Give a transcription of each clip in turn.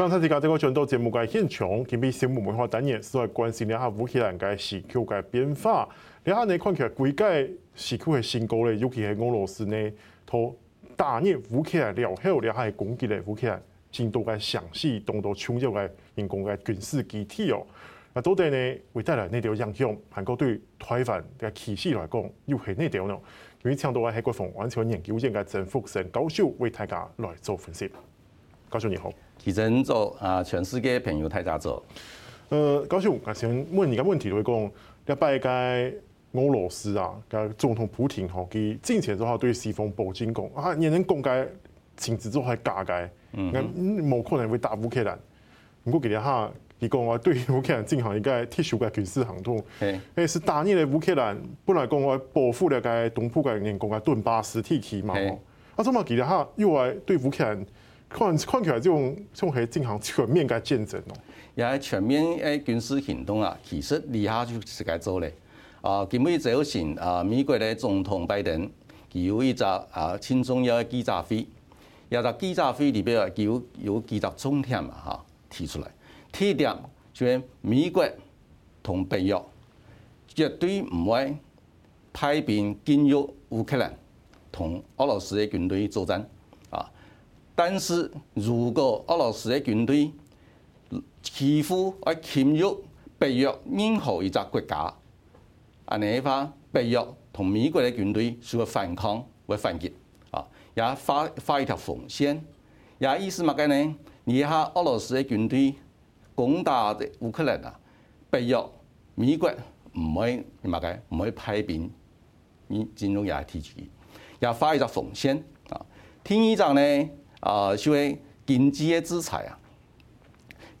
刚才提到这个全岛节目嘅现场，今比新闻文化单元是来关心一下乌克兰嘅时区嘅变化。你下呢看起来规个时区嘅新高咧，尤其系俄罗斯呢，同打入乌克兰了后，你下系攻击咧乌克兰，进度嘅详细，动到冲击嘅人工嘅军事基地哦。那到底呢会带来哪条影响？韩国对台湾嘅气势来讲，又系哪条呢？因为请到嘅系国防安全研究院嘅曾复生教授为大家来做分析。教授你好。提升做啊，全世界朋友大家做。呃，高雄，我先问你个问题，就是讲，一拜个俄罗斯啊，个总统普京吼，佢之前之后对西方报警讲啊，你能讲个情资之后还假个，嗯，冇可能会打乌克兰。不过佢哋哈，佢讲我对乌克兰进行一个特殊嘅军事行动，诶，是打你的乌克兰，本来讲我保护了该东部个人讲个顿巴斯地区嘛，啊，怎么佢哋哈又来对乌克兰？看看起来，这种这种系进行全面嘅战争咯。也系全面诶军事行动啊，其实以下就是该做咧。啊，今日早前啊，美国嘅总统拜登佢有一只啊，轻重要嘅记者会，也在记者会里边啊，佢有有几只重点啊，哈提出来。第一点就系美国同北约绝对唔会派兵进入乌克兰同俄罗斯嘅军队作战。但是如果俄罗斯的军队欺负或侵入北约任何一个国家，啊，你话北约同美国的军队需要反抗或反击，啊，也发发一条红线，也意思乜嘅呢？你下俄罗斯的军队攻打的乌克兰啊，北约美国唔会乜嘅，唔会派兵，你进入也提起，也发一条红线啊。听议长呢？啊，所谓经济的制裁啊，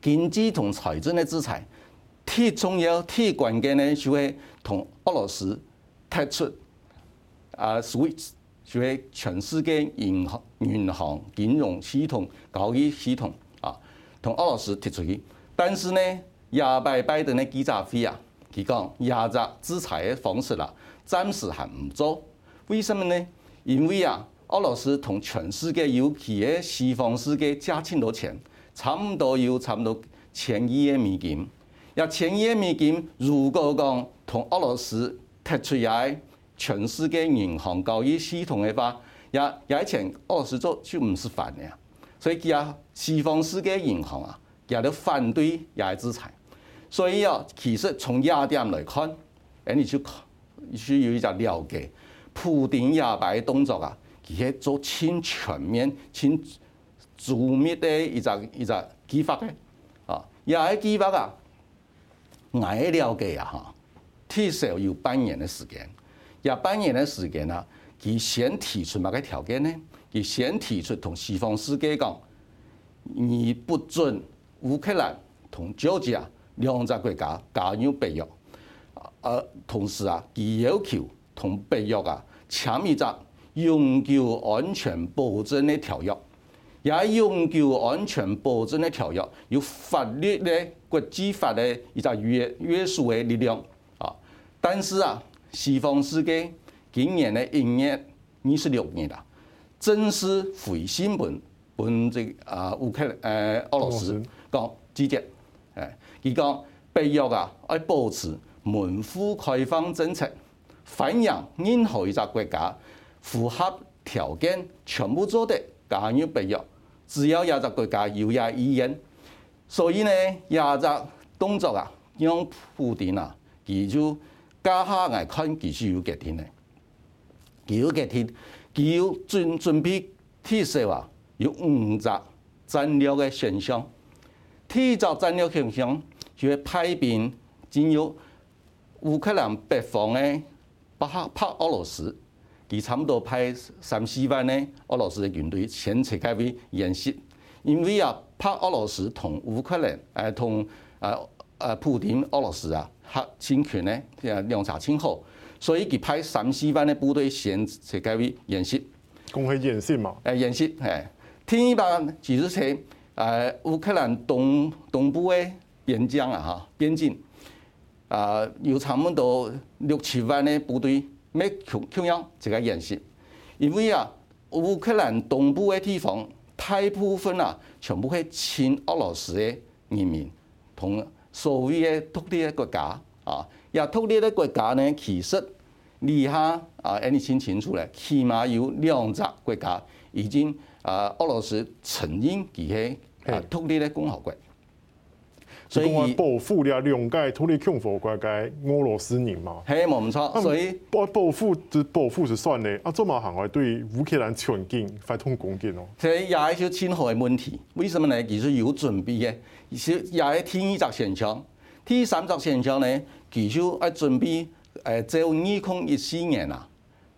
经济同财政的制裁，最重要、最关键咧，就系同俄罗斯踢出啊，SWIFT，就系全世界银行、银行金融系统、交易系统啊，同俄罗斯踢出去。但是呢，亚拜拜登的记者会啊，佢讲亚杂制裁的方式啦，暂时还唔做。为什么呢？因为啊。俄罗斯同全世界尤其嘅西方世界借千多钱，差唔多有差唔多千亿嘅美金。若千亿嘅美金，如果讲同俄罗斯踢出嚟全世界银行交易系统嘅话，也也钱俄罗斯做就唔是烦嘅。所以佢啊，西方世界银行啊，也都反对也制裁。所以啊，其实从亚点来看，诶，你就需要一只了解，普丁亚白嘅动作啊。而且做亲全面、亲缜密的一个一个计划嘅，啊，也系计划啊，我了解啊，哈，至少有半年的时间，也半年的时间啊，佢先提出乜个条件呢？佢先提出同西方世界讲，你不准乌克兰同乔治亚两个国家加入北约，而同时啊，佢要求同北约啊签一个。永久安全保证的条约，也永久安全保证的条约有法律的国际法的一个约约束的力量啊。但是啊，西方世界今年的一月二十六日啦，正式回信本本这啊乌克兰诶俄罗斯讲直接诶，佢讲北约啊要保持门户开放政策，反映任何一个国家。符合条件全部做的加入北约，只要亚洲国家有也意愿，所以呢亚洲动作啊，让普丁啊，佢就加下来看佢是有决定的，佢有决定，佢有准准备提示啊，有五个战略的选项，第一个战略选项就系派兵进入乌克兰北方的巴赫帕俄罗斯。佢差不多派三四万呢俄罗斯的军队先撤开去演习，因为啊怕俄罗斯同乌克兰诶同啊啊普丁俄罗斯啊核侵权呢两场侵后，所以佢派三四万的部队先撤开去演习。公开演习嘛？诶演习诶，第一班其实系诶乌克兰东东部嘅边疆啊吓边境啊有差唔多六七万的部队队。咩样样一个演习，因为啊，乌克兰东部的地方大部分啊，全部系亲俄罗斯的人民，同所谓的独立的国家啊，也独立的国家呢，其实以下啊，你清清楚咧，起码有两只国家已经啊，俄罗斯承认佢系啊独立的共和国。所以报复了两个独立共和国嘅俄罗斯人嘛，系冇唔错。所以保保护就保护是算咧，啊，做嘛行为对乌克兰全境发动攻击咯。所以也系一个侵害嘅问题。为什么呢？其实有准备嘅，而且也系第二只选项，第三只选项呢，其实要准备诶，在二零一四年啊，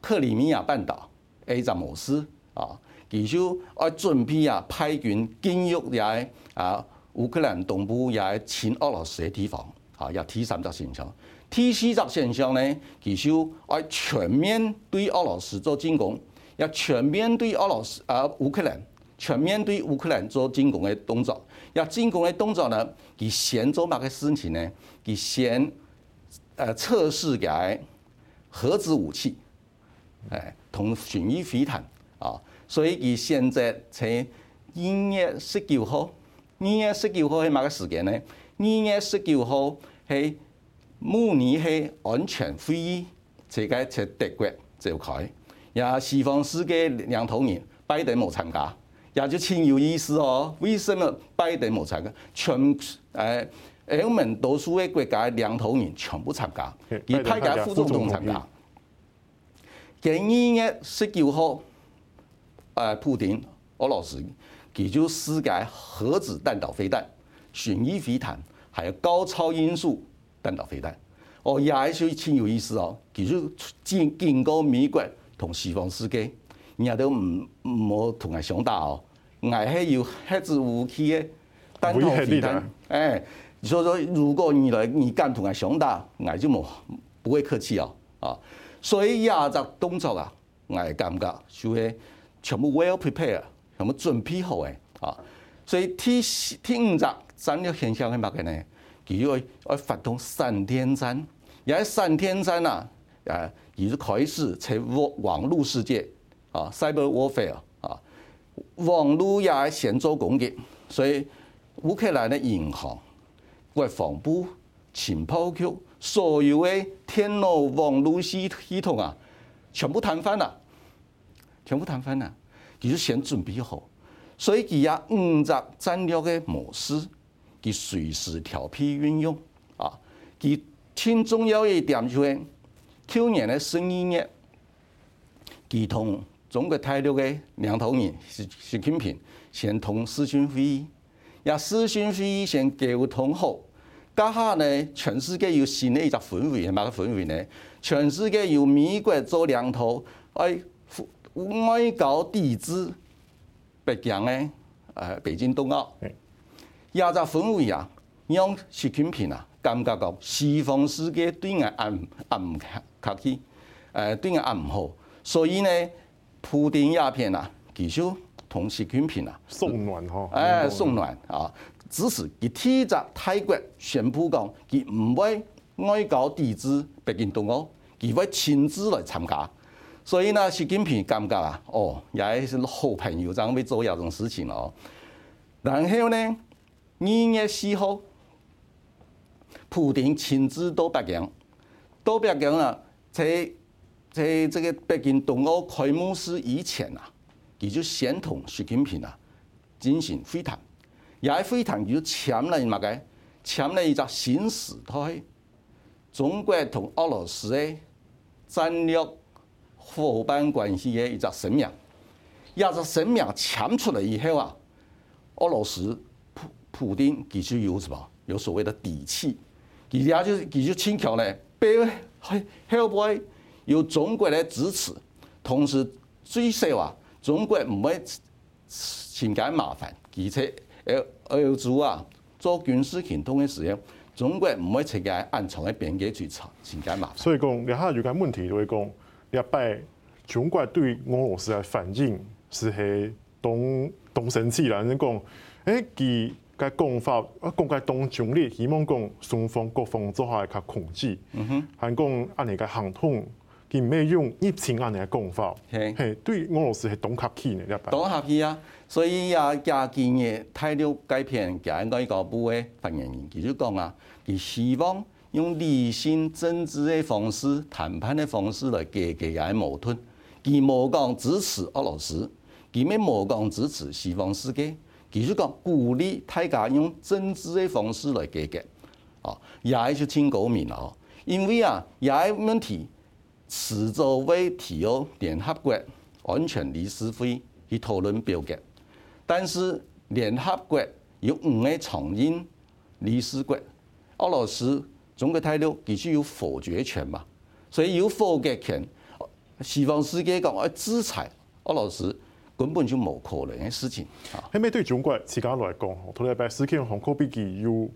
克里米亚半岛 A 只模式啊，其实要准备啊，派军进入也系啊。乌克兰东部也亲俄罗斯的地方，啊，也第三只现象。第四只现象呢，其实要全面对俄罗斯做进攻，要全面对俄罗斯啊乌克兰，全面对乌克兰做进攻的动作。要进攻的动作呢，佢先做乜嘅事情呢？佢先呃测试嘅核子武器，诶同巡弋飞弹啊。所以佢现在喺二月十九号。二月十九号系乜个时间呢？二月十九号系慕尼黑安全会议，即个在德国召开，也西方世界领头人拜登冇参加，也就挺有意思哦。为什么拜登冇参加？全诶欧盟多数嘅国家领头人全部参加，而派个副总统参加。喺二月十九号，诶普丁俄罗斯。佢就世界核子弹道飞弹、巡弋飞弹，还有高超音速弹道飞弹。哦，也系算挺有意思哦。佢就警警告美国同西方世界，人都唔唔好同佢相打哦。挨系有核子武器嘅弹道飞弹。诶，所以说如果你来你敢同佢相打，挨就冇不会客气哦。啊，所以亚洲动作啊，挨感觉就系全部 well prepared。咁么准备好诶，啊，所以第四、第五只战略现象系乜嘅呢？佢要要发动闪电战，而喺闪电战啊，诶，已经开始在网网络世界啊，cyber warfare 啊，网络也系先做攻击，所以乌克兰的银行、国防部、情报局，所有嘅电脑网络系系统啊，全部瘫痪啦，全部瘫痪啦。佢就先准备好，所以佢有五只战略嘅模式，佢随时调配运用。啊，佢挺重要一点就系去年嘅十二月，佢同中国大陆嘅领导人习习近平先通视讯会议，也视讯会议先沟通好。家下呢，全世界有新嘅一只氛围，系乜个氛围呢？全世界由美国做领头，哎。外交抵制北京的呃北京冬奥，亚洲氛围啊，让习近平啊感觉到西方世界对我暗暗唔客气，呃对我暗唔好，所以呢，普丁鸦片啊，继续同习近平啊送暖嗬，诶送暖。啊，只是佢替咗泰国宣布讲，佢唔会外交抵制北京冬奥，佢会亲自来参加。所以呢，习近平感觉啊，哦，也是好朋友，咁会做这种事情哦。然后呢，二月四号，普京亲自到北京，到北京啊，在在这个北京冬奥开幕式以前啊，佢就先同习近平啊进行会谈，也会谈就签了乜嘅，签了一个新时代，中国同俄罗斯的战略。伙伴关系嘅一只声明，一只声明签出来以后啊，俄罗斯普普丁其实有什么？有所谓的底气，其实就是其实轻巧咧，背后背有中国的支持，同时最少啊，中国唔会情感麻烦，而且俄俄组啊做军事行动嘅时候，中国唔会情感暗藏喺边界去查情感麻烦。所以讲，你下有个问题就会讲。一摆中国对俄罗斯的反应是系动动生气啦，人讲诶佢嘅讲法啊，讲嘅动中立，希望讲双方各方做下较控制，嗯哼，还讲按你嘅行动，佢咩用疫情啊嚟讲法，系系对俄罗斯系懂客气呢？一懂客气啊！所以也加建嘅大陆改编嘅外交部嘅发言人，佢就讲啊，佢希望用理性政治的方式、谈判的方式来解决嘅矛盾。佢冇讲支持俄罗斯，佢咩冇讲支持西方世界，佢就讲鼓励大家用政治的方式来解决。哦，也系就挺高明哦，因为啊，也系问题。迟早为提欧联合国安全理事会去讨论表决，但是联合国有五个常任理事国，俄罗斯、中国态度必须有否决权嘛，所以有否决权，西方世界讲要制裁俄罗斯根本就冇可能嘅事情。系咪对中国自家来讲，同你白斯基红科比基有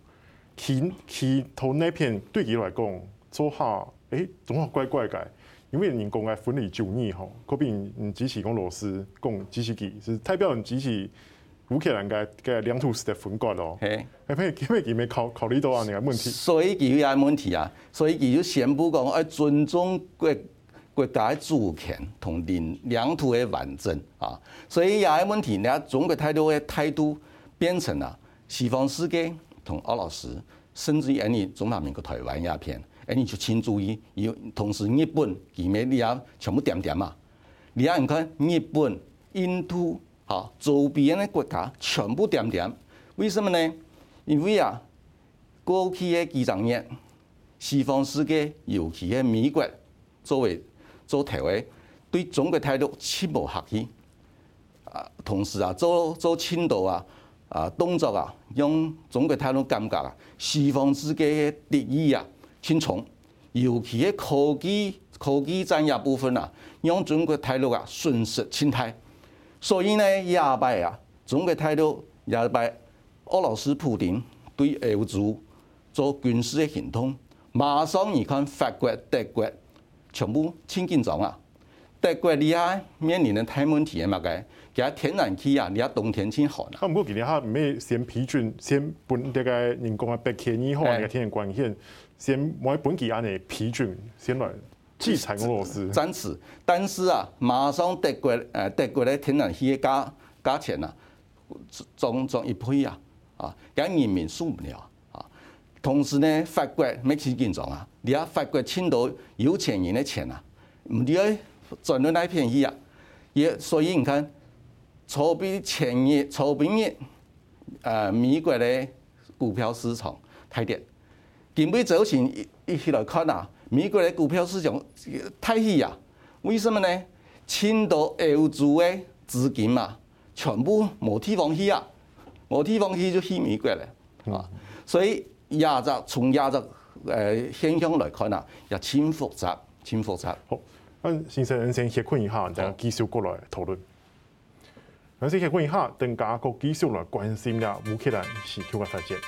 其其头那片对佢来讲做下，诶、总系怪怪嘅。因为人讲嘅分离九年吼，嗰边唔支持俄罗斯，讲支持佢，是代表人支持乌克兰嘅嘅领土的分割咯。系，系咪？因为佢未考考虑到啊，呢个问题。所以佢有问题啊，所以佢就宣布讲要尊重国国家嘅主权同领领土嘅完整啊。所以有问题，你中国态度嘅态度变成了西方世界同俄罗斯，甚至于你中华民国台湾鸦片。诶，你就请注意，有同时日本、伊咪你也全部点点啊。你睇，你看日本、印度、好周边的国家全部点点，为什么呢？因为啊，过去的几十年，西方世界尤其系美国作为做头位，对中国态度切无客气。啊，同时啊，做做青岛啊啊动作啊，让中国态度感觉啊，西方世界的敌意啊。轻重，尤其系科技科技产业部分啊，让中国态度啊损失青态。所以呢，亚拜啊，中国态度亚拜俄罗斯普丁对欧洲做军事的行动，马上你看法国、德国全部清紧张啊。德国你啊面临的太问题系乜嘅？其实天然气啊，你啊冬天清寒啊。啊，唔过佢哋哈唔系先批准，先本这个人工啊白天以后啊个天然关系。先买本地安尼批准，先来制裁俄罗斯。暂时，但是啊，马上德国诶德国咧天然气嘅价价钱啊，涨涨一倍啊！啊，咁人民受唔了啊！同时呢，法国咩事紧张啊？你啊法国青岛有钱人嘅钱啊，唔知赚到哪便宜啊？也所以你看，筹备前日筹比日诶美国的股票市场太跌。今尾早前一一起来看啊，美国的股票市场太稀啊，为什么呢？青岛欧洲的资金嘛，全部冇地方去啊，冇地方去就去美国了啊，所以亚洲从亚洲诶现象来看啊，也挺复杂，挺复杂。好，咁先生先歇困一下，等继续过来讨论。咁先歇困一下，等下个继续来关心下乌克兰时局嘅发展。